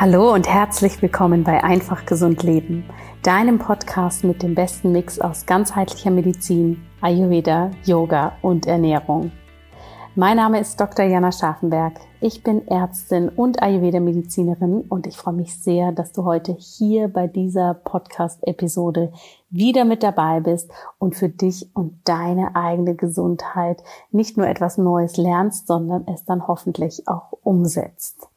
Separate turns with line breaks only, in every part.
Hallo und herzlich willkommen bei Einfach Gesund Leben, deinem Podcast mit dem besten Mix aus ganzheitlicher Medizin, Ayurveda, Yoga und Ernährung. Mein Name ist Dr. Jana Scharfenberg. Ich bin Ärztin und Ayurveda-Medizinerin und ich freue mich sehr, dass du heute hier bei dieser Podcast-Episode wieder mit dabei bist und für dich und deine eigene Gesundheit nicht nur etwas Neues lernst, sondern es dann hoffentlich auch umsetzt.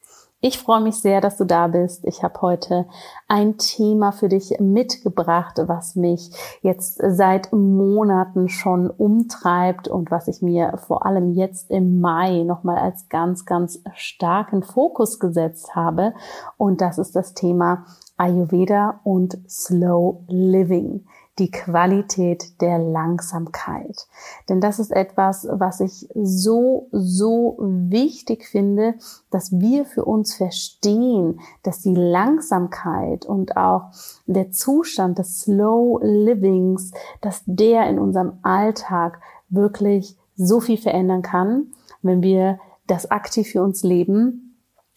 Ich freue mich sehr, dass du da bist. Ich habe heute ein Thema für dich mitgebracht, was mich jetzt seit Monaten schon umtreibt und was ich mir vor allem jetzt im Mai nochmal als ganz, ganz starken Fokus gesetzt habe. Und das ist das Thema Ayurveda und Slow Living die Qualität der Langsamkeit. Denn das ist etwas, was ich so, so wichtig finde, dass wir für uns verstehen, dass die Langsamkeit und auch der Zustand des Slow Livings, dass der in unserem Alltag wirklich so viel verändern kann, wenn wir das aktiv für uns leben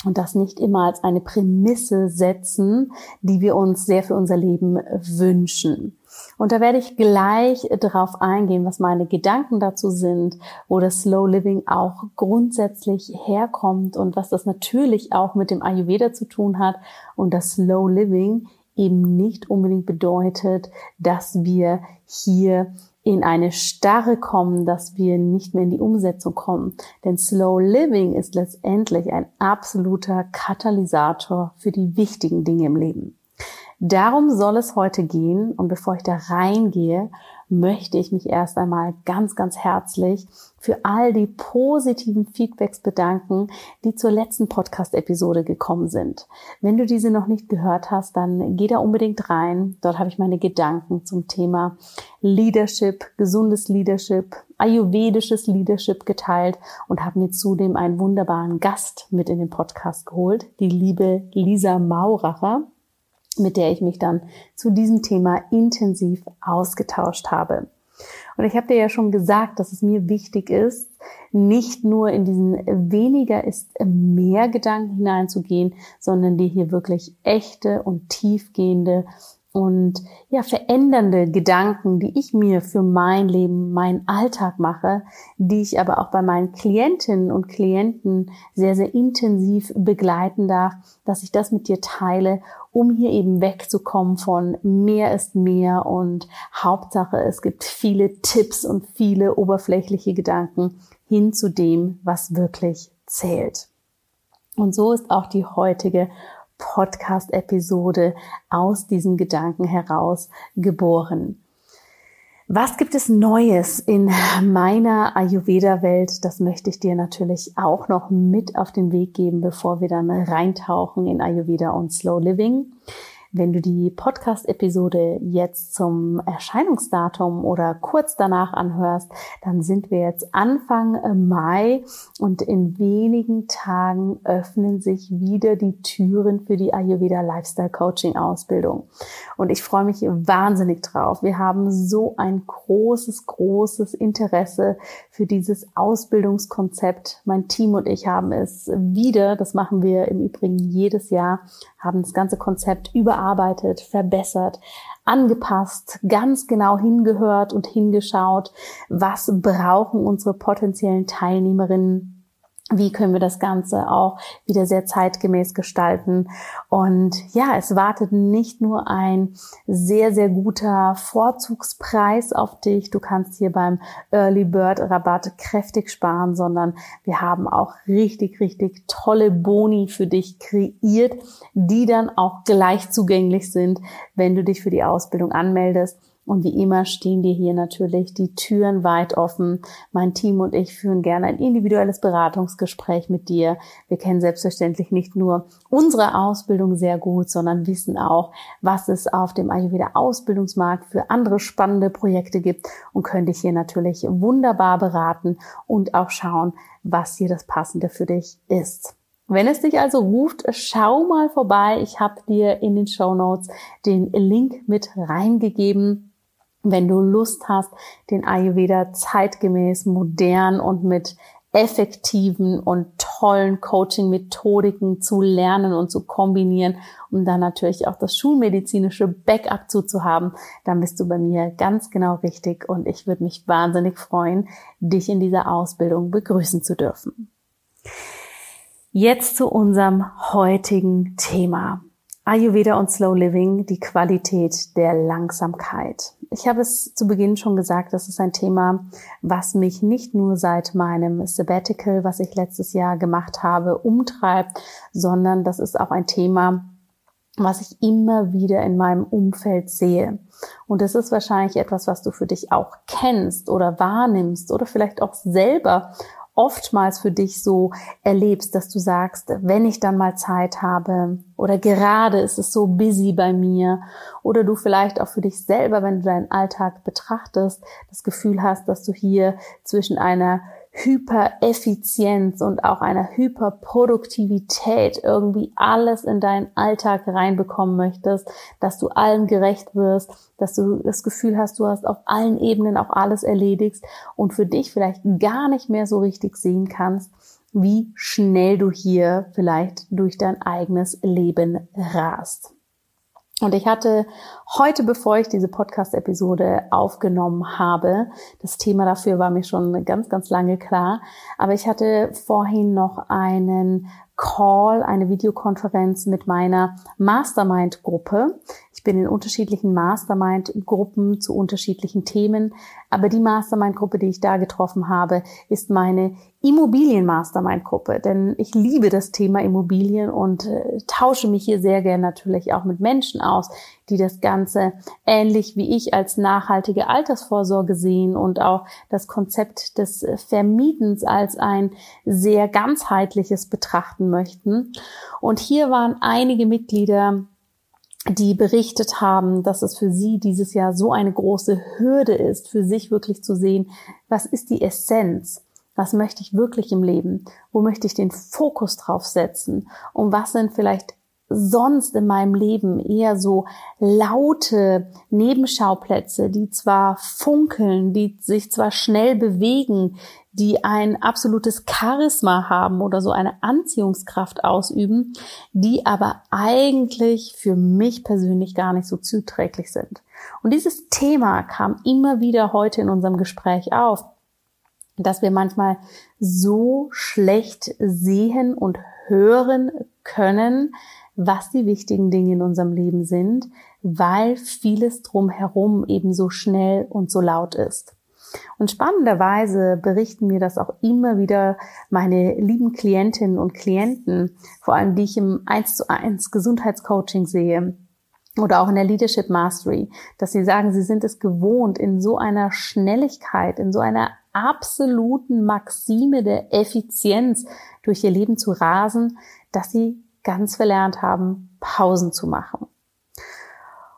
und das nicht immer als eine Prämisse setzen, die wir uns sehr für unser Leben wünschen. Und da werde ich gleich darauf eingehen, was meine Gedanken dazu sind, wo das Slow Living auch grundsätzlich herkommt und was das natürlich auch mit dem Ayurveda zu tun hat und das Slow Living eben nicht unbedingt bedeutet, dass wir hier in eine Starre kommen, dass wir nicht mehr in die Umsetzung kommen. Denn Slow Living ist letztendlich ein absoluter Katalysator für die wichtigen Dinge im Leben. Darum soll es heute gehen. Und bevor ich da reingehe, möchte ich mich erst einmal ganz, ganz herzlich für all die positiven Feedbacks bedanken, die zur letzten Podcast-Episode gekommen sind. Wenn du diese noch nicht gehört hast, dann geh da unbedingt rein. Dort habe ich meine Gedanken zum Thema Leadership, gesundes Leadership, ayurvedisches Leadership geteilt und habe mir zudem einen wunderbaren Gast mit in den Podcast geholt, die liebe Lisa Mauracher mit der ich mich dann zu diesem Thema intensiv ausgetauscht habe. Und ich habe dir ja schon gesagt, dass es mir wichtig ist, nicht nur in diesen weniger ist mehr Gedanken hineinzugehen, sondern dir hier wirklich echte und tiefgehende und ja, verändernde Gedanken, die ich mir für mein Leben, meinen Alltag mache, die ich aber auch bei meinen Klientinnen und Klienten sehr, sehr intensiv begleiten darf, dass ich das mit dir teile, um hier eben wegzukommen von mehr ist mehr und Hauptsache, es gibt viele Tipps und viele oberflächliche Gedanken hin zu dem, was wirklich zählt. Und so ist auch die heutige Podcast-Episode aus diesem Gedanken heraus geboren. Was gibt es Neues in meiner Ayurveda-Welt? Das möchte ich dir natürlich auch noch mit auf den Weg geben, bevor wir dann reintauchen in Ayurveda und Slow Living. Wenn du die Podcast-Episode jetzt zum Erscheinungsdatum oder kurz danach anhörst, dann sind wir jetzt Anfang äh, Mai und in wenigen Tagen öffnen sich wieder die Türen für die Ayurveda Lifestyle Coaching Ausbildung. Und ich freue mich wahnsinnig drauf. Wir haben so ein großes, großes Interesse für dieses Ausbildungskonzept. Mein Team und ich haben es wieder, das machen wir im Übrigen jedes Jahr, haben das ganze Konzept überarbeitet, verbessert, angepasst, ganz genau hingehört und hingeschaut, was brauchen unsere potenziellen Teilnehmerinnen wie können wir das Ganze auch wieder sehr zeitgemäß gestalten. Und ja, es wartet nicht nur ein sehr, sehr guter Vorzugspreis auf dich. Du kannst hier beim Early Bird Rabatt kräftig sparen, sondern wir haben auch richtig, richtig tolle Boni für dich kreiert, die dann auch gleich zugänglich sind, wenn du dich für die Ausbildung anmeldest. Und wie immer stehen dir hier natürlich die Türen weit offen. Mein Team und ich führen gerne ein individuelles Beratungsgespräch mit dir. Wir kennen selbstverständlich nicht nur unsere Ausbildung sehr gut, sondern wissen auch, was es auf dem Ayurveda Ausbildungsmarkt für andere spannende Projekte gibt und können dich hier natürlich wunderbar beraten und auch schauen, was hier das Passende für dich ist. Wenn es dich also ruft, schau mal vorbei. Ich habe dir in den Show Notes den Link mit reingegeben wenn du Lust hast, den Ayurveda zeitgemäß, modern und mit effektiven und tollen Coaching-Methodiken zu lernen und zu kombinieren, um dann natürlich auch das schulmedizinische Backup zuzuhaben, dann bist du bei mir ganz genau richtig und ich würde mich wahnsinnig freuen, dich in dieser Ausbildung begrüßen zu dürfen. Jetzt zu unserem heutigen Thema. Ayurveda und Slow Living, die Qualität der Langsamkeit. Ich habe es zu Beginn schon gesagt, das ist ein Thema, was mich nicht nur seit meinem Sabbatical, was ich letztes Jahr gemacht habe, umtreibt, sondern das ist auch ein Thema, was ich immer wieder in meinem Umfeld sehe. Und das ist wahrscheinlich etwas, was du für dich auch kennst oder wahrnimmst oder vielleicht auch selber oftmals für dich so erlebst, dass du sagst, wenn ich dann mal Zeit habe oder gerade ist es so busy bei mir oder du vielleicht auch für dich selber, wenn du deinen Alltag betrachtest, das Gefühl hast, dass du hier zwischen einer Hypereffizienz und auch einer Hyperproduktivität irgendwie alles in deinen Alltag reinbekommen möchtest, dass du allen gerecht wirst, dass du das Gefühl hast, du hast auf allen Ebenen auch alles erledigt und für dich vielleicht gar nicht mehr so richtig sehen kannst, wie schnell du hier vielleicht durch dein eigenes Leben rast. Und ich hatte heute, bevor ich diese Podcast-Episode aufgenommen habe, das Thema dafür war mir schon ganz, ganz lange klar, aber ich hatte vorhin noch einen Call, eine Videokonferenz mit meiner Mastermind-Gruppe. Ich bin in unterschiedlichen Mastermind-Gruppen zu unterschiedlichen Themen, aber die Mastermind-Gruppe, die ich da getroffen habe, ist meine Immobilien-Mastermind-Gruppe, denn ich liebe das Thema Immobilien und äh, tausche mich hier sehr gern natürlich auch mit Menschen aus, die das Ganze ähnlich wie ich als nachhaltige Altersvorsorge sehen und auch das Konzept des Vermietens als ein sehr ganzheitliches betrachten möchten. Und hier waren einige Mitglieder die berichtet haben, dass es für sie dieses Jahr so eine große Hürde ist, für sich wirklich zu sehen, was ist die Essenz? Was möchte ich wirklich im Leben? Wo möchte ich den Fokus drauf setzen? Und was sind vielleicht sonst in meinem Leben eher so laute Nebenschauplätze, die zwar funkeln, die sich zwar schnell bewegen, die ein absolutes Charisma haben oder so eine Anziehungskraft ausüben, die aber eigentlich für mich persönlich gar nicht so zuträglich sind. Und dieses Thema kam immer wieder heute in unserem Gespräch auf dass wir manchmal so schlecht sehen und hören können, was die wichtigen Dinge in unserem Leben sind, weil vieles drumherum eben so schnell und so laut ist. Und spannenderweise berichten mir das auch immer wieder meine lieben Klientinnen und Klienten, vor allem die ich im 1 zu 1 Gesundheitscoaching sehe, oder auch in der Leadership Mastery, dass sie sagen, sie sind es gewohnt, in so einer Schnelligkeit, in so einer absoluten Maxime der Effizienz durch ihr Leben zu rasen, dass sie ganz verlernt haben, Pausen zu machen.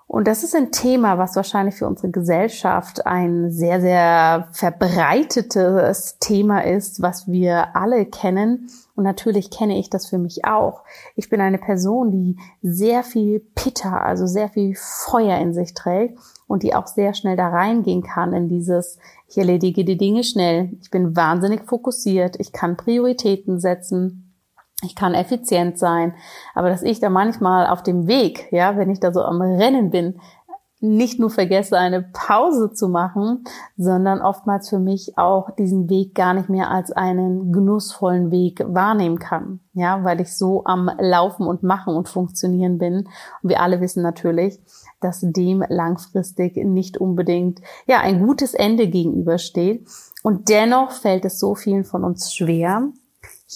Und das ist ein Thema, was wahrscheinlich für unsere Gesellschaft ein sehr, sehr verbreitetes Thema ist, was wir alle kennen. Und natürlich kenne ich das für mich auch. Ich bin eine Person, die sehr viel Pitter, also sehr viel Feuer in sich trägt und die auch sehr schnell da reingehen kann in dieses, ich erledige die Dinge schnell. Ich bin wahnsinnig fokussiert. Ich kann Prioritäten setzen. Ich kann effizient sein, aber dass ich da manchmal auf dem Weg, ja, wenn ich da so am Rennen bin, nicht nur vergesse, eine Pause zu machen, sondern oftmals für mich auch diesen Weg gar nicht mehr als einen genussvollen Weg wahrnehmen kann. Ja, weil ich so am Laufen und Machen und Funktionieren bin. Und wir alle wissen natürlich, dass dem langfristig nicht unbedingt, ja, ein gutes Ende gegenübersteht. Und dennoch fällt es so vielen von uns schwer,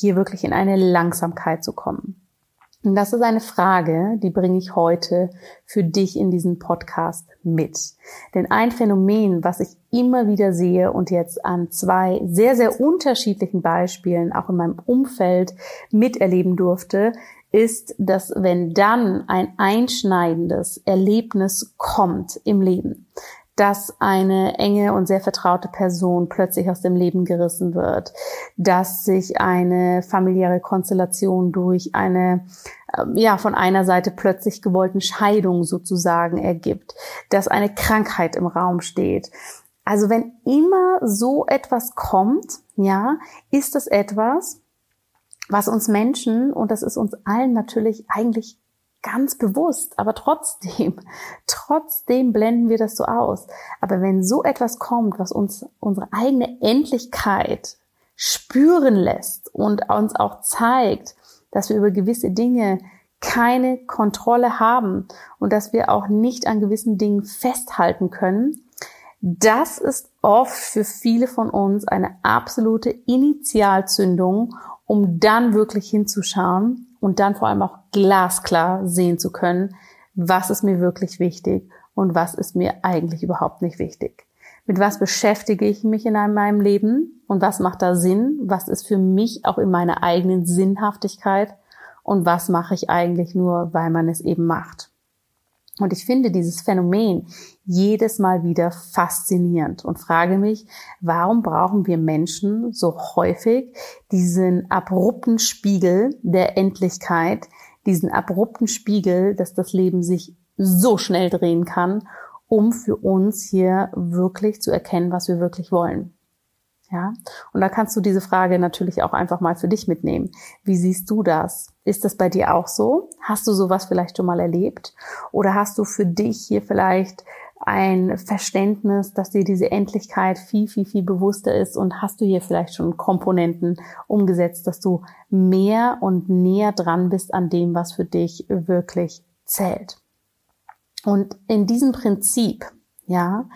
hier wirklich in eine Langsamkeit zu kommen. Und das ist eine Frage, die bringe ich heute für dich in diesen Podcast mit. Denn ein Phänomen, was ich immer wieder sehe und jetzt an zwei sehr, sehr unterschiedlichen Beispielen auch in meinem Umfeld miterleben durfte, ist, dass wenn dann ein einschneidendes Erlebnis kommt im Leben, dass eine enge und sehr vertraute Person plötzlich aus dem Leben gerissen wird, dass sich eine familiäre Konstellation durch eine ähm, ja, von einer Seite plötzlich gewollten Scheidung sozusagen ergibt, dass eine Krankheit im Raum steht, Also wenn immer so etwas kommt, ja, ist es etwas, was uns Menschen, und das ist uns allen natürlich eigentlich ganz bewusst, aber trotzdem, trotzdem blenden wir das so aus. Aber wenn so etwas kommt, was uns unsere eigene Endlichkeit spüren lässt und uns auch zeigt, dass wir über gewisse Dinge keine Kontrolle haben und dass wir auch nicht an gewissen Dingen festhalten können, das ist oft für viele von uns eine absolute Initialzündung, um dann wirklich hinzuschauen und dann vor allem auch glasklar sehen zu können, was ist mir wirklich wichtig und was ist mir eigentlich überhaupt nicht wichtig. Mit was beschäftige ich mich in meinem Leben und was macht da Sinn? Was ist für mich auch in meiner eigenen Sinnhaftigkeit? Und was mache ich eigentlich nur, weil man es eben macht? Und ich finde dieses Phänomen jedes Mal wieder faszinierend und frage mich, warum brauchen wir Menschen so häufig diesen abrupten Spiegel der Endlichkeit, diesen abrupten Spiegel, dass das Leben sich so schnell drehen kann, um für uns hier wirklich zu erkennen, was wir wirklich wollen. Ja, und da kannst du diese Frage natürlich auch einfach mal für dich mitnehmen. Wie siehst du das? Ist das bei dir auch so? Hast du sowas vielleicht schon mal erlebt? Oder hast du für dich hier vielleicht ein Verständnis, dass dir diese Endlichkeit viel, viel, viel bewusster ist und hast du hier vielleicht schon Komponenten umgesetzt, dass du mehr und näher dran bist an dem, was für dich wirklich zählt. Und in diesem Prinzip, ja,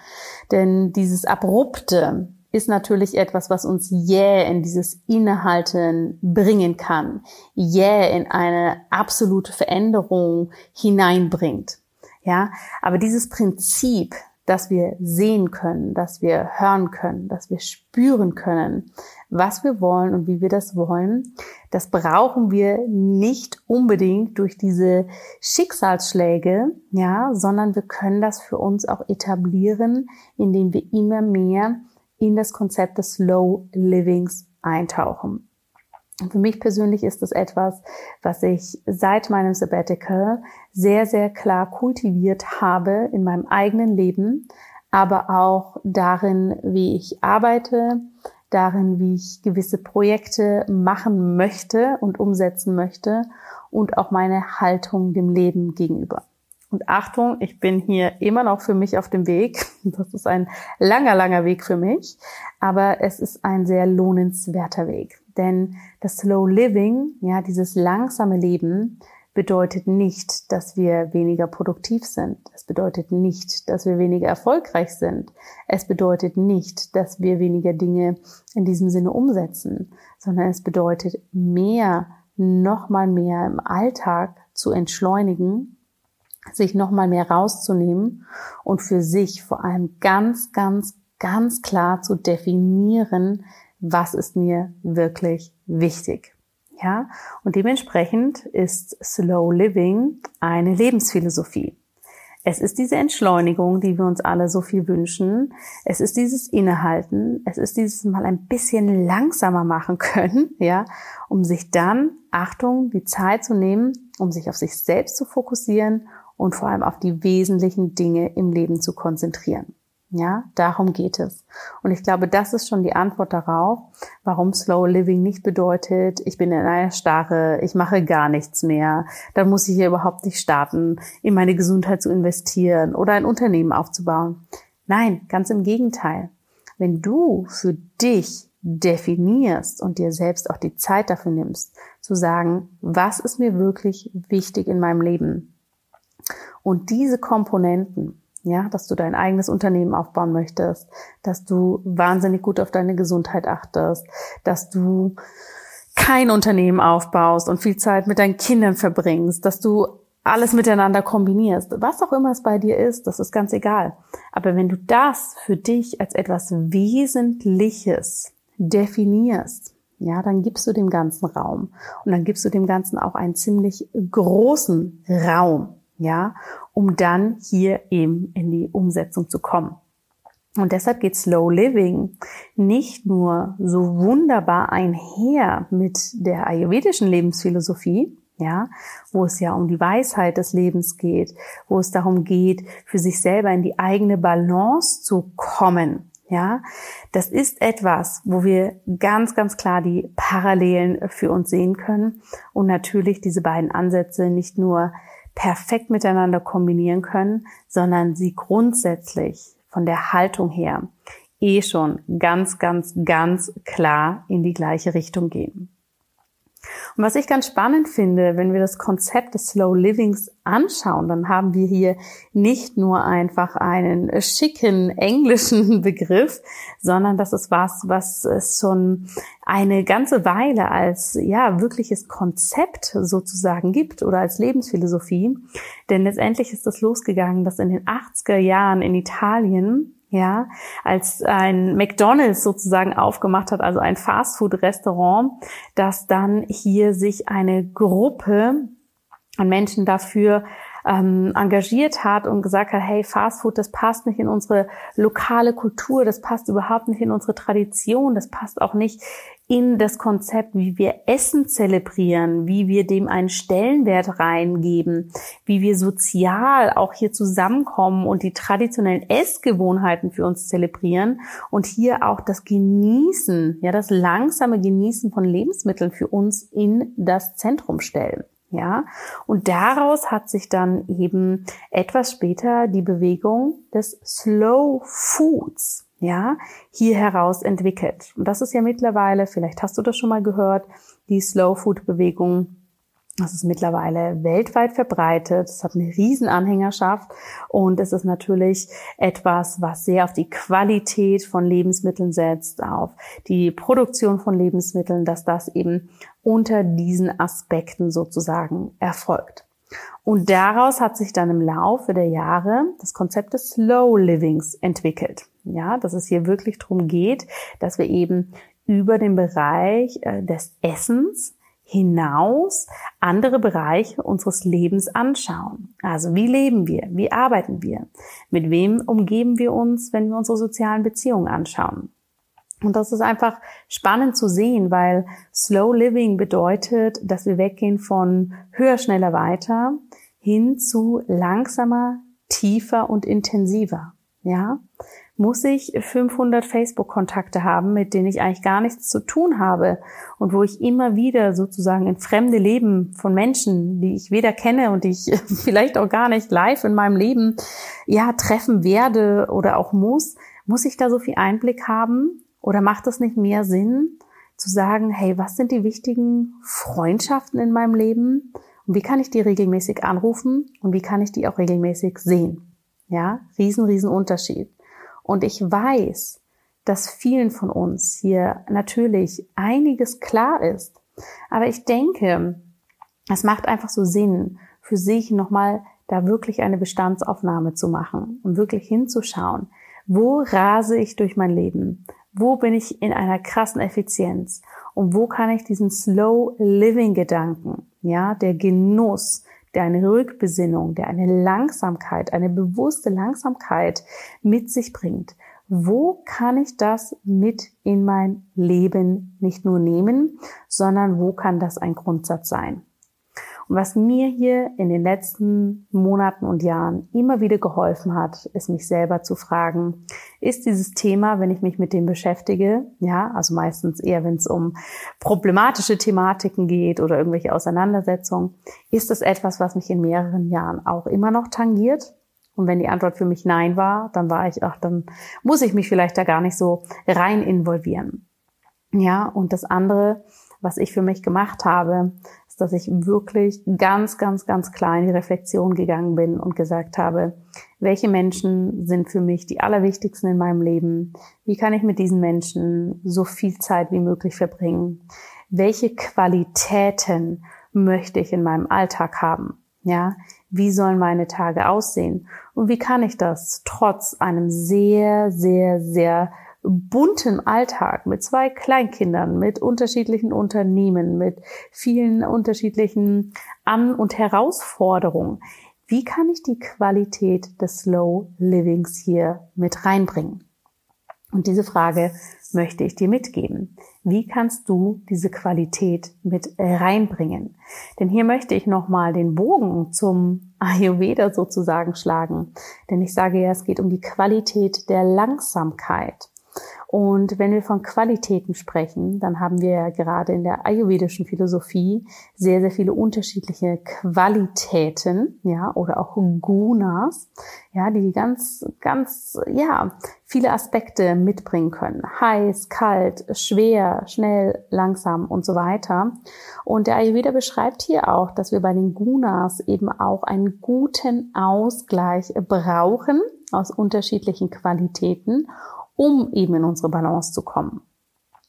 denn dieses abrupte, ist natürlich etwas, was uns jäh in dieses Innehalten bringen kann, jäh in eine absolute Veränderung hineinbringt. Ja, aber dieses Prinzip, dass wir sehen können, dass wir hören können, dass wir spüren können, was wir wollen und wie wir das wollen, das brauchen wir nicht unbedingt durch diese Schicksalsschläge, ja, sondern wir können das für uns auch etablieren, indem wir immer mehr in das Konzept des Slow Livings eintauchen. Und für mich persönlich ist das etwas, was ich seit meinem Sabbatical sehr, sehr klar kultiviert habe in meinem eigenen Leben, aber auch darin, wie ich arbeite, darin, wie ich gewisse Projekte machen möchte und umsetzen möchte und auch meine Haltung dem Leben gegenüber. Und Achtung, ich bin hier immer noch für mich auf dem Weg. Das ist ein langer, langer Weg für mich, aber es ist ein sehr lohnenswerter Weg. Denn das Slow Living, ja, dieses langsame Leben, bedeutet nicht, dass wir weniger produktiv sind. Es bedeutet nicht, dass wir weniger erfolgreich sind. Es bedeutet nicht, dass wir weniger Dinge in diesem Sinne umsetzen, sondern es bedeutet mehr, noch mal mehr im Alltag zu entschleunigen sich nochmal mehr rauszunehmen und für sich vor allem ganz, ganz, ganz klar zu definieren, was ist mir wirklich wichtig. Ja, und dementsprechend ist Slow Living eine Lebensphilosophie. Es ist diese Entschleunigung, die wir uns alle so viel wünschen. Es ist dieses Innehalten. Es ist dieses mal ein bisschen langsamer machen können, ja, um sich dann, Achtung, die Zeit zu nehmen, um sich auf sich selbst zu fokussieren und vor allem auf die wesentlichen Dinge im Leben zu konzentrieren. Ja, darum geht es. Und ich glaube, das ist schon die Antwort darauf, warum Slow Living nicht bedeutet, ich bin in einer Starre, ich mache gar nichts mehr, dann muss ich hier überhaupt nicht starten, in meine Gesundheit zu investieren oder ein Unternehmen aufzubauen. Nein, ganz im Gegenteil. Wenn du für dich definierst und dir selbst auch die Zeit dafür nimmst, zu sagen, was ist mir wirklich wichtig in meinem Leben? Und diese Komponenten, ja, dass du dein eigenes Unternehmen aufbauen möchtest, dass du wahnsinnig gut auf deine Gesundheit achtest, dass du kein Unternehmen aufbaust und viel Zeit mit deinen Kindern verbringst, dass du alles miteinander kombinierst. Was auch immer es bei dir ist, das ist ganz egal. Aber wenn du das für dich als etwas Wesentliches definierst, ja, dann gibst du dem ganzen Raum. Und dann gibst du dem Ganzen auch einen ziemlich großen Raum ja, um dann hier eben in die Umsetzung zu kommen. Und deshalb geht Slow Living nicht nur so wunderbar einher mit der ayurvedischen Lebensphilosophie, ja, wo es ja um die Weisheit des Lebens geht, wo es darum geht, für sich selber in die eigene Balance zu kommen, Ja, das ist etwas, wo wir ganz, ganz klar die Parallelen für uns sehen können und natürlich diese beiden Ansätze nicht nur perfekt miteinander kombinieren können, sondern sie grundsätzlich von der Haltung her eh schon ganz, ganz, ganz klar in die gleiche Richtung gehen. Und was ich ganz spannend finde, wenn wir das Konzept des Slow Livings anschauen, dann haben wir hier nicht nur einfach einen schicken englischen Begriff, sondern das ist was, was es schon eine ganze Weile als ja wirkliches Konzept sozusagen gibt oder als Lebensphilosophie. Denn letztendlich ist das losgegangen, dass in den 80er Jahren in Italien ja, als ein McDonald's sozusagen aufgemacht hat, also ein Fastfood-Restaurant, dass dann hier sich eine Gruppe an Menschen dafür ähm, engagiert hat und gesagt hat, hey, Fastfood, das passt nicht in unsere lokale Kultur, das passt überhaupt nicht in unsere Tradition, das passt auch nicht in das Konzept, wie wir Essen zelebrieren, wie wir dem einen Stellenwert reingeben, wie wir sozial auch hier zusammenkommen und die traditionellen Essgewohnheiten für uns zelebrieren und hier auch das Genießen, ja, das langsame Genießen von Lebensmitteln für uns in das Zentrum stellen. Ja, und daraus hat sich dann eben etwas später die Bewegung des Slow Foods ja, hier heraus entwickelt. Und das ist ja mittlerweile, vielleicht hast du das schon mal gehört, die Slow Food Bewegung. Das ist mittlerweile weltweit verbreitet. Es hat eine riesen Anhängerschaft und es ist natürlich etwas, was sehr auf die Qualität von Lebensmitteln setzt, auf die Produktion von Lebensmitteln, dass das eben unter diesen Aspekten sozusagen erfolgt. Und daraus hat sich dann im Laufe der Jahre das Konzept des Slow Livings entwickelt. Ja, dass es hier wirklich darum geht, dass wir eben über den Bereich äh, des Essens hinaus andere Bereiche unseres Lebens anschauen. Also wie leben wir? Wie arbeiten wir? Mit wem umgeben wir uns, wenn wir unsere sozialen Beziehungen anschauen? Und das ist einfach spannend zu sehen, weil Slow Living bedeutet, dass wir weggehen von höher, schneller, weiter hin zu langsamer, tiefer und intensiver. Ja? Muss ich 500 Facebook-Kontakte haben, mit denen ich eigentlich gar nichts zu tun habe und wo ich immer wieder sozusagen in fremde Leben von Menschen, die ich weder kenne und die ich vielleicht auch gar nicht live in meinem Leben ja treffen werde oder auch muss, muss ich da so viel Einblick haben oder macht es nicht mehr Sinn zu sagen, hey, was sind die wichtigen Freundschaften in meinem Leben und wie kann ich die regelmäßig anrufen und wie kann ich die auch regelmäßig sehen? Ja, riesen, riesen Unterschied. Und ich weiß, dass vielen von uns hier natürlich einiges klar ist. Aber ich denke, es macht einfach so Sinn, für sich nochmal da wirklich eine Bestandsaufnahme zu machen und wirklich hinzuschauen, wo rase ich durch mein Leben? Wo bin ich in einer krassen Effizienz? Und wo kann ich diesen Slow Living Gedanken, ja, der Genuss, der eine Rückbesinnung, der eine Langsamkeit, eine bewusste Langsamkeit mit sich bringt. Wo kann ich das mit in mein Leben nicht nur nehmen, sondern wo kann das ein Grundsatz sein? Und was mir hier in den letzten Monaten und Jahren immer wieder geholfen hat, ist mich selber zu fragen, ist dieses Thema, wenn ich mich mit dem beschäftige, ja, also meistens eher, wenn es um problematische Thematiken geht oder irgendwelche Auseinandersetzungen, ist das etwas, was mich in mehreren Jahren auch immer noch tangiert? Und wenn die Antwort für mich Nein war, dann war ich, ach, dann muss ich mich vielleicht da gar nicht so rein involvieren. Ja, und das andere, was ich für mich gemacht habe, ist, dass ich wirklich ganz, ganz, ganz klar in die Reflexion gegangen bin und gesagt habe, welche Menschen sind für mich die allerwichtigsten in meinem Leben? Wie kann ich mit diesen Menschen so viel Zeit wie möglich verbringen? Welche Qualitäten möchte ich in meinem Alltag haben? Ja, wie sollen meine Tage aussehen? Und wie kann ich das trotz einem sehr, sehr, sehr bunten Alltag mit zwei Kleinkindern, mit unterschiedlichen Unternehmen, mit vielen unterschiedlichen An- und Herausforderungen. Wie kann ich die Qualität des Slow Livings hier mit reinbringen? Und diese Frage möchte ich dir mitgeben. Wie kannst du diese Qualität mit reinbringen? Denn hier möchte ich nochmal den Bogen zum Ayurveda sozusagen schlagen. Denn ich sage ja, es geht um die Qualität der Langsamkeit. Und wenn wir von Qualitäten sprechen, dann haben wir gerade in der ayurvedischen Philosophie sehr, sehr viele unterschiedliche Qualitäten, ja, oder auch Gunas, ja, die ganz, ganz, ja, viele Aspekte mitbringen können. Heiß, kalt, schwer, schnell, langsam und so weiter. Und der Ayurveda beschreibt hier auch, dass wir bei den Gunas eben auch einen guten Ausgleich brauchen aus unterschiedlichen Qualitäten, um eben in unsere Balance zu kommen.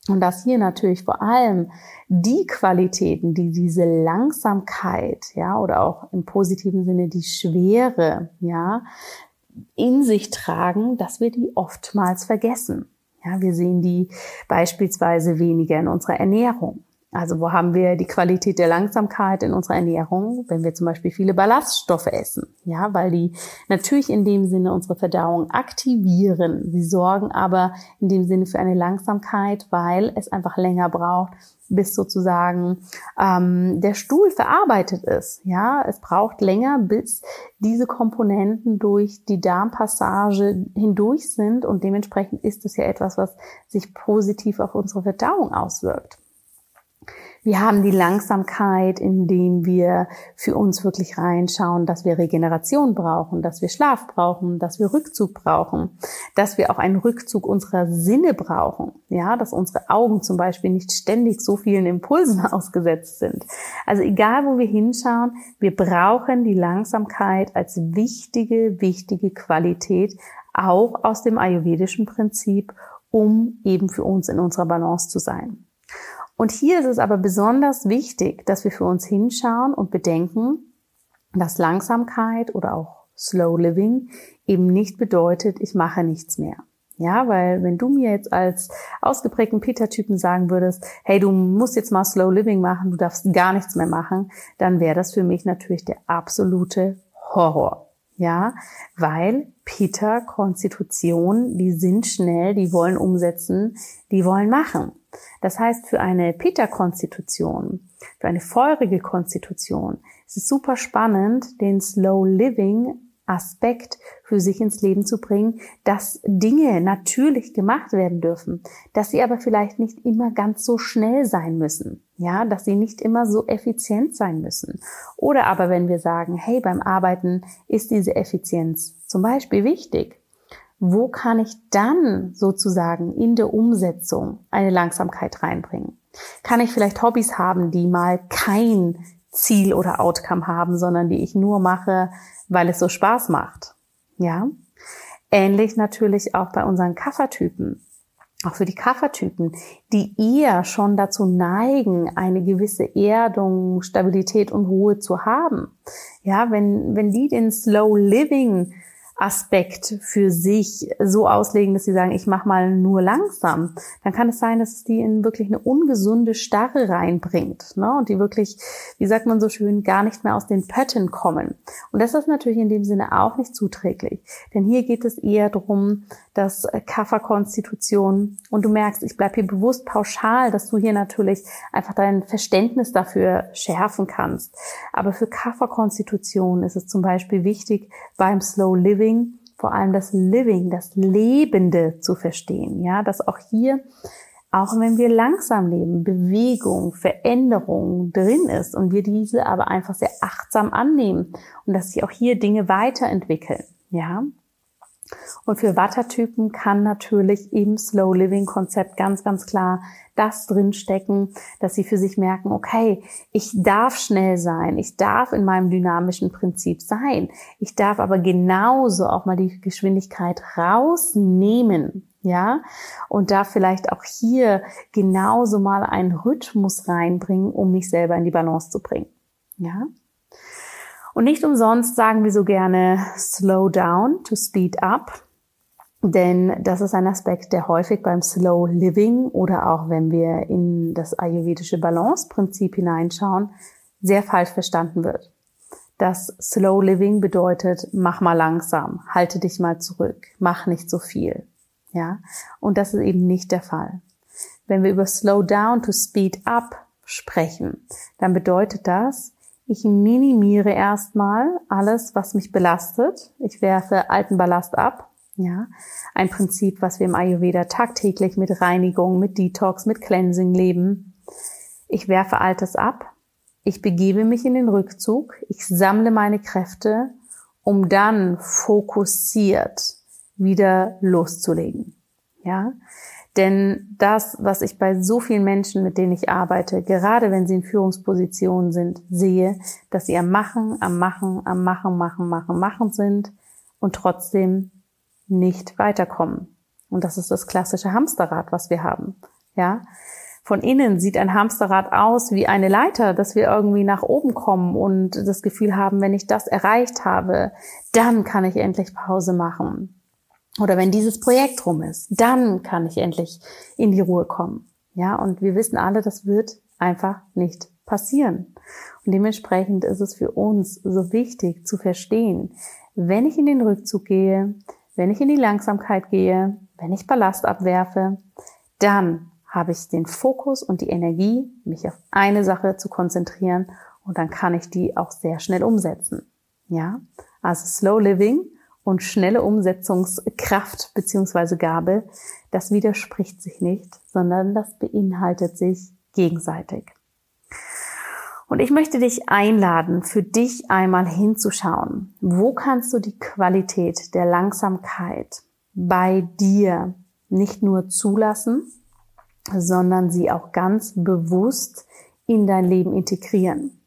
Und dass hier natürlich vor allem die Qualitäten, die diese Langsamkeit, ja, oder auch im positiven Sinne die Schwere, ja, in sich tragen, dass wir die oftmals vergessen. Ja, wir sehen die beispielsweise weniger in unserer Ernährung. Also wo haben wir die Qualität der Langsamkeit in unserer Ernährung, wenn wir zum Beispiel viele Ballaststoffe essen? Ja, weil die natürlich in dem Sinne unsere Verdauung aktivieren. Sie sorgen aber in dem Sinne für eine Langsamkeit, weil es einfach länger braucht, bis sozusagen ähm, der Stuhl verarbeitet ist. Ja, es braucht länger, bis diese Komponenten durch die Darmpassage hindurch sind und dementsprechend ist es ja etwas, was sich positiv auf unsere Verdauung auswirkt. Wir haben die Langsamkeit, indem wir für uns wirklich reinschauen, dass wir Regeneration brauchen, dass wir Schlaf brauchen, dass wir Rückzug brauchen, dass wir auch einen Rückzug unserer Sinne brauchen. Ja, dass unsere Augen zum Beispiel nicht ständig so vielen Impulsen ausgesetzt sind. Also egal, wo wir hinschauen, wir brauchen die Langsamkeit als wichtige, wichtige Qualität auch aus dem ayurvedischen Prinzip, um eben für uns in unserer Balance zu sein. Und hier ist es aber besonders wichtig, dass wir für uns hinschauen und bedenken, dass Langsamkeit oder auch Slow Living eben nicht bedeutet, ich mache nichts mehr. Ja, weil wenn du mir jetzt als ausgeprägten Peter-Typen sagen würdest, hey, du musst jetzt mal Slow Living machen, du darfst gar nichts mehr machen, dann wäre das für mich natürlich der absolute Horror. Ja, weil Peter Konstitution, die sind schnell, die wollen umsetzen, die wollen machen. Das heißt, für eine Peter-Konstitution, für eine feurige Konstitution, ist es super spannend, den Slow Living Aspekt für sich ins Leben zu bringen, dass Dinge natürlich gemacht werden dürfen, dass sie aber vielleicht nicht immer ganz so schnell sein müssen, ja, dass sie nicht immer so effizient sein müssen. Oder aber wenn wir sagen, hey, beim Arbeiten ist diese Effizienz zum Beispiel wichtig, wo kann ich dann sozusagen in der Umsetzung eine Langsamkeit reinbringen? Kann ich vielleicht Hobbys haben, die mal kein Ziel oder Outcome haben, sondern die ich nur mache, weil es so Spaß macht? Ja? Ähnlich natürlich auch bei unseren Kaffertypen. Auch für die Kaffertypen, die eher schon dazu neigen, eine gewisse Erdung, Stabilität und Ruhe zu haben. Ja, wenn, wenn die den Slow Living Aspekt für sich so auslegen, dass sie sagen, ich mache mal nur langsam, dann kann es sein, dass es die in wirklich eine ungesunde Starre reinbringt ne? und die wirklich, wie sagt man so schön, gar nicht mehr aus den Pötten kommen. Und das ist natürlich in dem Sinne auch nicht zuträglich, denn hier geht es eher darum, dass Kafferkonstitution und du merkst, ich bleibe hier bewusst pauschal, dass du hier natürlich einfach dein Verständnis dafür schärfen kannst. Aber für Kafferkonstitution ist es zum Beispiel wichtig, beim Slow Living Living, vor allem das Living, das Lebende zu verstehen. Ja, dass auch hier, auch wenn wir langsam leben, Bewegung, Veränderung drin ist und wir diese aber einfach sehr achtsam annehmen und dass sich auch hier Dinge weiterentwickeln. Ja, und für Wattertypen kann natürlich im Slow Living Konzept ganz, ganz klar das drinstecken, dass sie für sich merken, okay, ich darf schnell sein, ich darf in meinem dynamischen Prinzip sein, ich darf aber genauso auch mal die Geschwindigkeit rausnehmen, ja, und darf vielleicht auch hier genauso mal einen Rhythmus reinbringen, um mich selber in die Balance zu bringen, ja. Und nicht umsonst sagen wir so gerne slow down to speed up. Denn das ist ein Aspekt, der häufig beim Slow Living oder auch wenn wir in das ayurvedische Balance-Prinzip hineinschauen, sehr falsch verstanden wird. Das Slow Living bedeutet, mach mal langsam, halte dich mal zurück, mach nicht so viel. Ja? Und das ist eben nicht der Fall. Wenn wir über Slow Down to Speed Up sprechen, dann bedeutet das, ich minimiere erstmal alles, was mich belastet. Ich werfe alten Ballast ab. Ja, ein Prinzip, was wir im Ayurveda tagtäglich mit Reinigung, mit Detox, mit Cleansing leben. Ich werfe Altes ab. Ich begebe mich in den Rückzug. Ich sammle meine Kräfte, um dann fokussiert wieder loszulegen. Ja, denn das, was ich bei so vielen Menschen, mit denen ich arbeite, gerade wenn sie in Führungspositionen sind, sehe, dass sie am Machen, am Machen, am Machen, Machen, Machen, Machen sind und trotzdem nicht weiterkommen. Und das ist das klassische Hamsterrad, was wir haben. Ja. Von innen sieht ein Hamsterrad aus wie eine Leiter, dass wir irgendwie nach oben kommen und das Gefühl haben, wenn ich das erreicht habe, dann kann ich endlich Pause machen oder wenn dieses Projekt rum ist, dann kann ich endlich in die Ruhe kommen. Ja, und wir wissen alle, das wird einfach nicht passieren. Und dementsprechend ist es für uns so wichtig zu verstehen, wenn ich in den Rückzug gehe, wenn ich in die Langsamkeit gehe, wenn ich Ballast abwerfe, dann habe ich den Fokus und die Energie, mich auf eine Sache zu konzentrieren und dann kann ich die auch sehr schnell umsetzen. Ja, also Slow Living und schnelle Umsetzungskraft beziehungsweise Gabe, das widerspricht sich nicht, sondern das beinhaltet sich gegenseitig. Und ich möchte dich einladen, für dich einmal hinzuschauen. Wo kannst du die Qualität der Langsamkeit bei dir nicht nur zulassen, sondern sie auch ganz bewusst in dein Leben integrieren?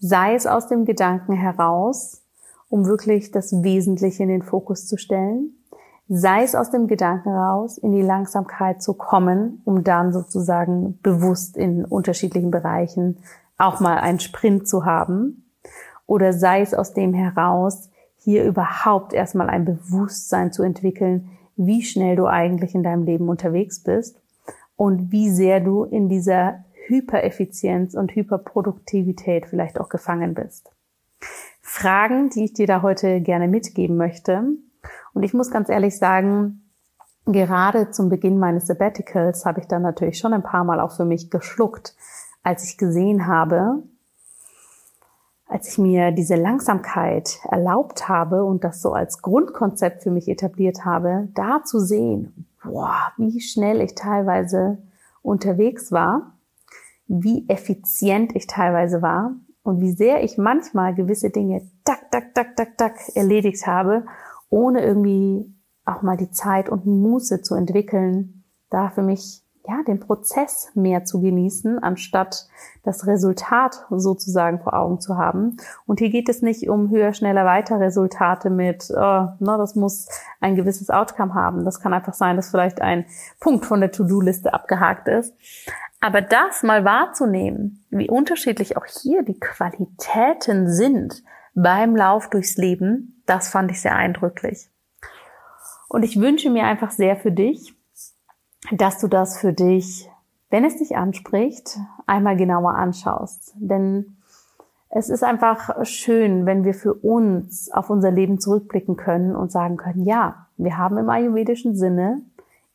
Sei es aus dem Gedanken heraus, um wirklich das Wesentliche in den Fokus zu stellen. Sei es aus dem Gedanken raus, in die Langsamkeit zu kommen, um dann sozusagen bewusst in unterschiedlichen Bereichen auch mal einen Sprint zu haben. Oder sei es aus dem heraus, hier überhaupt erstmal ein Bewusstsein zu entwickeln, wie schnell du eigentlich in deinem Leben unterwegs bist und wie sehr du in dieser Hypereffizienz und Hyperproduktivität vielleicht auch gefangen bist. Fragen, die ich dir da heute gerne mitgeben möchte. Und ich muss ganz ehrlich sagen, gerade zum Beginn meines Sabbaticals habe ich dann natürlich schon ein paar Mal auch für mich geschluckt, als ich gesehen habe, als ich mir diese Langsamkeit erlaubt habe und das so als Grundkonzept für mich etabliert habe, da zu sehen, boah, wie schnell ich teilweise unterwegs war, wie effizient ich teilweise war und wie sehr ich manchmal gewisse Dinge tak, tak, tak, tak, tak erledigt habe, ohne irgendwie auch mal die Zeit und Muße zu entwickeln, da für mich ja den Prozess mehr zu genießen, anstatt das Resultat sozusagen vor Augen zu haben. Und hier geht es nicht um höher, schneller, weiter Resultate mit, oh, na, ne, das muss ein gewisses Outcome haben. Das kann einfach sein, dass vielleicht ein Punkt von der To-Do-Liste abgehakt ist. Aber das mal wahrzunehmen, wie unterschiedlich auch hier die Qualitäten sind beim Lauf durchs Leben, das fand ich sehr eindrücklich. Und ich wünsche mir einfach sehr für dich, dass du das für dich, wenn es dich anspricht, einmal genauer anschaust. Denn es ist einfach schön, wenn wir für uns auf unser Leben zurückblicken können und sagen können, ja, wir haben im ayurvedischen Sinne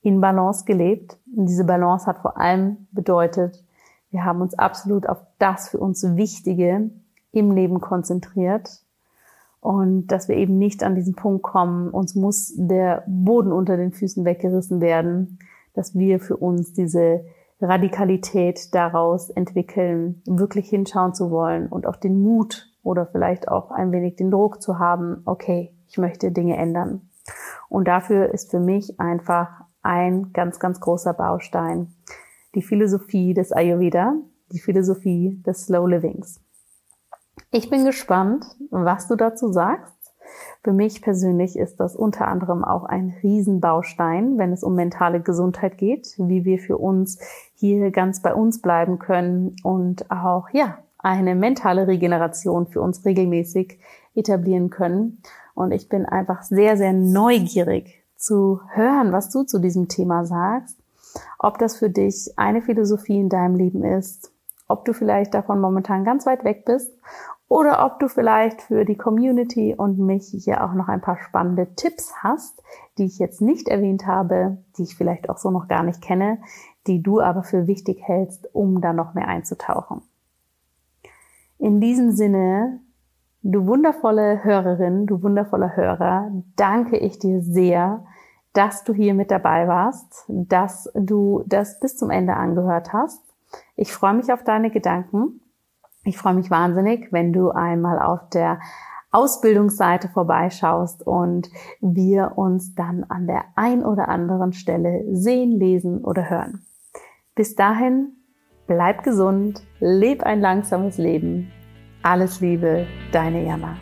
in Balance gelebt. Und diese Balance hat vor allem bedeutet, wir haben uns absolut auf das für uns Wichtige im Leben konzentriert und dass wir eben nicht an diesen Punkt kommen, uns muss der Boden unter den Füßen weggerissen werden, dass wir für uns diese Radikalität daraus entwickeln, wirklich hinschauen zu wollen und auch den Mut oder vielleicht auch ein wenig den Druck zu haben, okay, ich möchte Dinge ändern. Und dafür ist für mich einfach ein ganz, ganz großer Baustein. Die Philosophie des Ayurveda, die Philosophie des Slow Livings. Ich bin gespannt, was du dazu sagst. Für mich persönlich ist das unter anderem auch ein Riesenbaustein, wenn es um mentale Gesundheit geht, wie wir für uns hier ganz bei uns bleiben können und auch, ja, eine mentale Regeneration für uns regelmäßig etablieren können. Und ich bin einfach sehr, sehr neugierig zu hören, was du zu diesem Thema sagst, ob das für dich eine Philosophie in deinem Leben ist, ob du vielleicht davon momentan ganz weit weg bist oder ob du vielleicht für die Community und mich hier auch noch ein paar spannende Tipps hast, die ich jetzt nicht erwähnt habe, die ich vielleicht auch so noch gar nicht kenne, die du aber für wichtig hältst, um da noch mehr einzutauchen. In diesem Sinne Du wundervolle Hörerin, du wundervoller Hörer, danke ich dir sehr, dass du hier mit dabei warst, dass du das bis zum Ende angehört hast. Ich freue mich auf deine Gedanken. Ich freue mich wahnsinnig, wenn du einmal auf der Ausbildungsseite vorbeischaust und wir uns dann an der ein oder anderen Stelle sehen, lesen oder hören. Bis dahin, bleib gesund, leb ein langsames Leben. Alles Liebe, deine Jana.